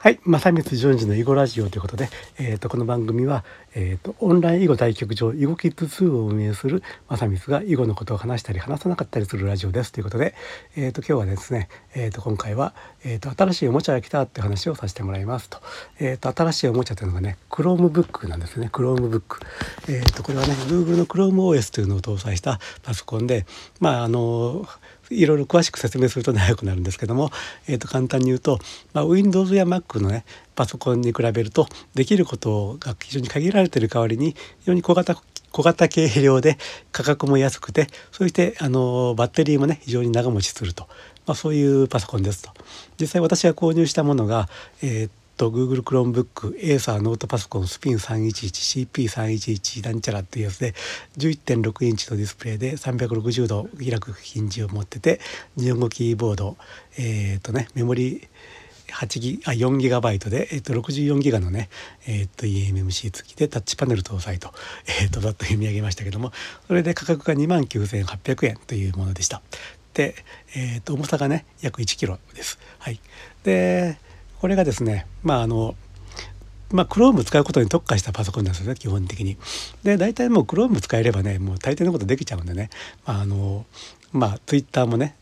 はい、正光淳二の囲碁ラジオということで、えーと、この番組は、えーと、オンライン囲碁対局場囲碁キッズ2を運営する正光が囲碁のことを話したり話さなかったりするラジオですということで、えーと、今日はですね、えー、と今回は、えー、と新しいおもちゃが来たって話をさせてもらいますと,、えー、と新しいおもちゃというのがね Chromebook なんですね。Chromebook、えー、とこれはね Google の ChromeOS というのを搭載したパソコンでまああのいろいろ詳しく説明すると長くなるんですけども、えー、と簡単に言うと、まあ、Windows や Mac のねパソコンに比べるとできることが非常に限られている代わりに非常に小型小型軽量で価格も安くてそしてあのバッテリーもね非常に長持ちすると、まあ、そういうパソコンですと。実際私が購入したものが、えー、と Google Chromebook エーサーノートパソコンスピン 311CP311 なんちゃらっていうやつで11.6インチのディスプレイで360度開くヒンジを持ってて日本語キーボードえっ、ー、とねメモリ8ギあ4ギガバイトで、えー、と64ギガのね、えー、と eMMC 付きでタッチパネル搭載と,、えー、とざっと読み上げましたけどもそれで価格が2万9800円というものでした。で、えー、と重さがね約1キロです。はい、でこれがですねまああのまあ、Chrome 使うことに特化したパソコンなんですよね基本的に。で大体もう Chrome 使えればねもう大抵のことできちゃうんでね、まあ、あのまあ Twitter もね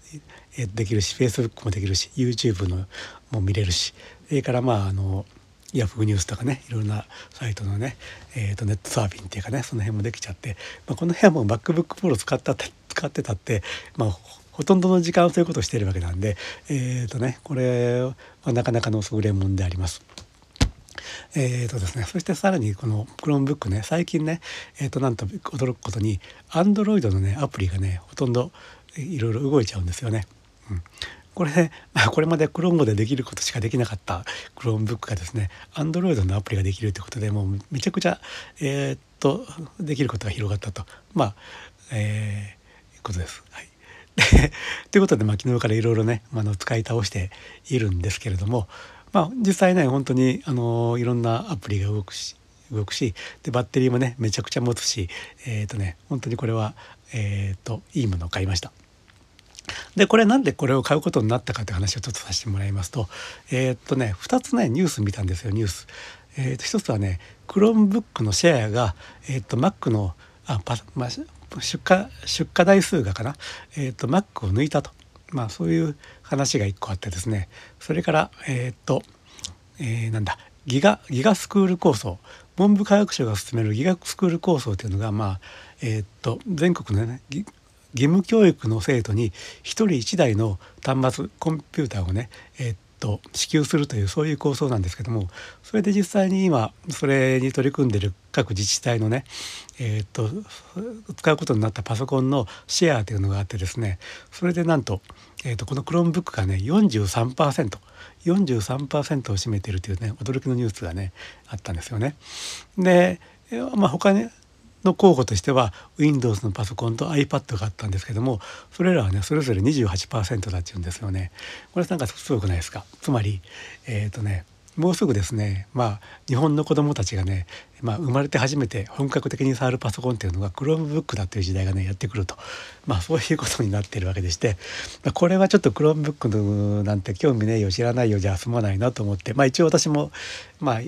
できるし Facebook もできるし YouTube のも見れるし。それからまああのヤフーニュースとかねいろんなサイトのね、えーと、ネットサーフィンっていうかねその辺もできちゃって、まあ、この辺はもう MacBookPro 使った使ってたって、まあ、ほとんどの時間そういうことをしているわけなんでえっ、ー、とねこれはなかなかの優れもんであります。えーとですね、そしてさらにこの Chromebook ね最近ね、えー、となんと驚くことに Android のねアプリがねほとんどいろいろ動いちゃうんですよね。うん、これ、ね、まあ、これまで Chrome でできることしかできなかった Chromebook がですね Android のアプリができるということでもうめちゃくちゃえー、っとできることが広がったとまあえー、ことです。はい ということで、まあ、昨日からいろいろね、あの使い倒しているんですけれども、まあ、実際ね本当にあのいろんなアプリが動くし動くしでバッテリーもねめちゃくちゃ持つしえっ、ー、とね本当にこれはえっ、ー、といいものを買いました。でこれなんでこれを買うことになったかという話をちょっとさせてもらいますとえっ、とね2つねニュース見たんですよニュース。えー、と1つはね Chromebook のシェアが、えー、と Mac のあパ、まあ、出荷出荷台数がかな、えーと、Mac を抜いたと、まあ、そういう話が1個あってですね。それからえっ、ー、と、えー、なんだ？ギガギガスクール構想。文部科学省が進めるギガスクール構想というのが、まあえーと、全国のね義務教育の生徒に1人1台の端末コンピューターをね、えーと支給するというそういう構想なんですけどもそれで実際に今それに取り組んでる各自治体のね、えーと、使うことになったパソコンのシェアというのがあってですねそれでなんと,、えーと、この Chromebook がね 43%43% 43%を占めているというね驚きのニュースがねあったんですよね。で、まあ、他にの候補としては Windows のパソコンと iPad があったんですけどもそれらはねそれぞれ28%だっていうんですよね。これなんかすごくないですか？つまりえっ、ー、とねもうすぐですねまあ日本の子どもたちがね、まあ、生まれて初めて本格的に触るパソコンっていうのが Chromebook だという時代がねやってくるとまあそういうことになってるわけでして、まあ、これはちょっと Chromebook なんて興味ねえよ知らないよじゃあ済まないなと思ってまあ一応私もまあ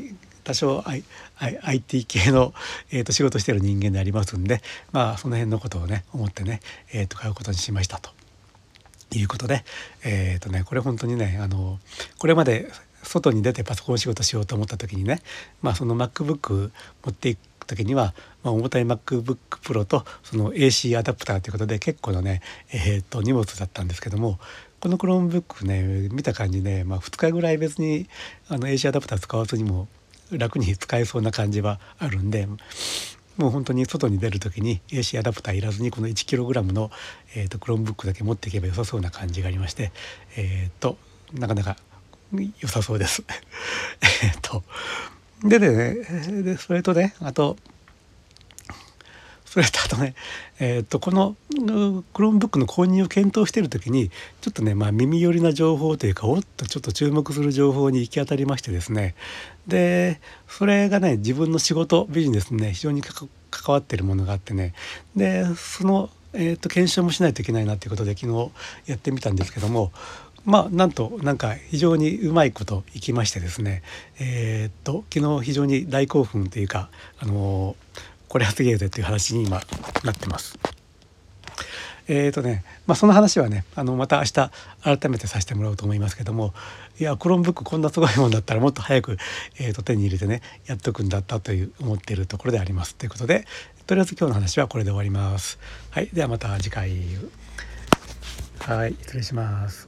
多少 I I IT 系の、えー、と仕事してる人間でありますんでまあその辺のことをね思ってね、えー、と買うことにしましたと。いうことでえっ、ー、とねこれ本当にねあのこれまで外に出てパソコン仕事しようと思った時にね、まあ、その MacBook 持っていく時には、まあ、重たい MacBookPro とその AC アダプターということで結構なね、えー、と荷物だったんですけどもこの Chromebook ね見た感じね、まあ、2日ぐらい別にあの AC アダプター使わずにも楽に使えそうな感じはあるんでもう本当に外に出る時に AC アダプターいらずにこの 1kg の、えーと、 Chromebookだけ持っていけば良さそうな感じがありまして、えーと、なかなか良さそうです。えっとでねでそれとねあとそれとあとね、えー、とこの Chromebookの購入を検討している時にちょっとね、まあ、耳寄りな情報というかおっとちょっと注目する情報に行き当たりましてですね。でそれがね自分の仕事ビジネスにね非常に関わってるものがあってね。でその、えー、と検証もしないといけないなっていうことで昨日やってみたんですけどもまあなんとなんか非常にうまいこといきましてですね。えー、っと昨日非常に大興奮というかあのこれはすげえっていう話に今なってます。えーとねまあ、その話はねあのまた明日改めてさせてもらおうと思いますけどもいやクロームブックこんなすごいもんだったらもっと早く、えー、と手に入れてねやっとくんだったという思っているところでありますということでとりあえず今日の話はこれで終わります。はい、ではまた次回はい失礼します。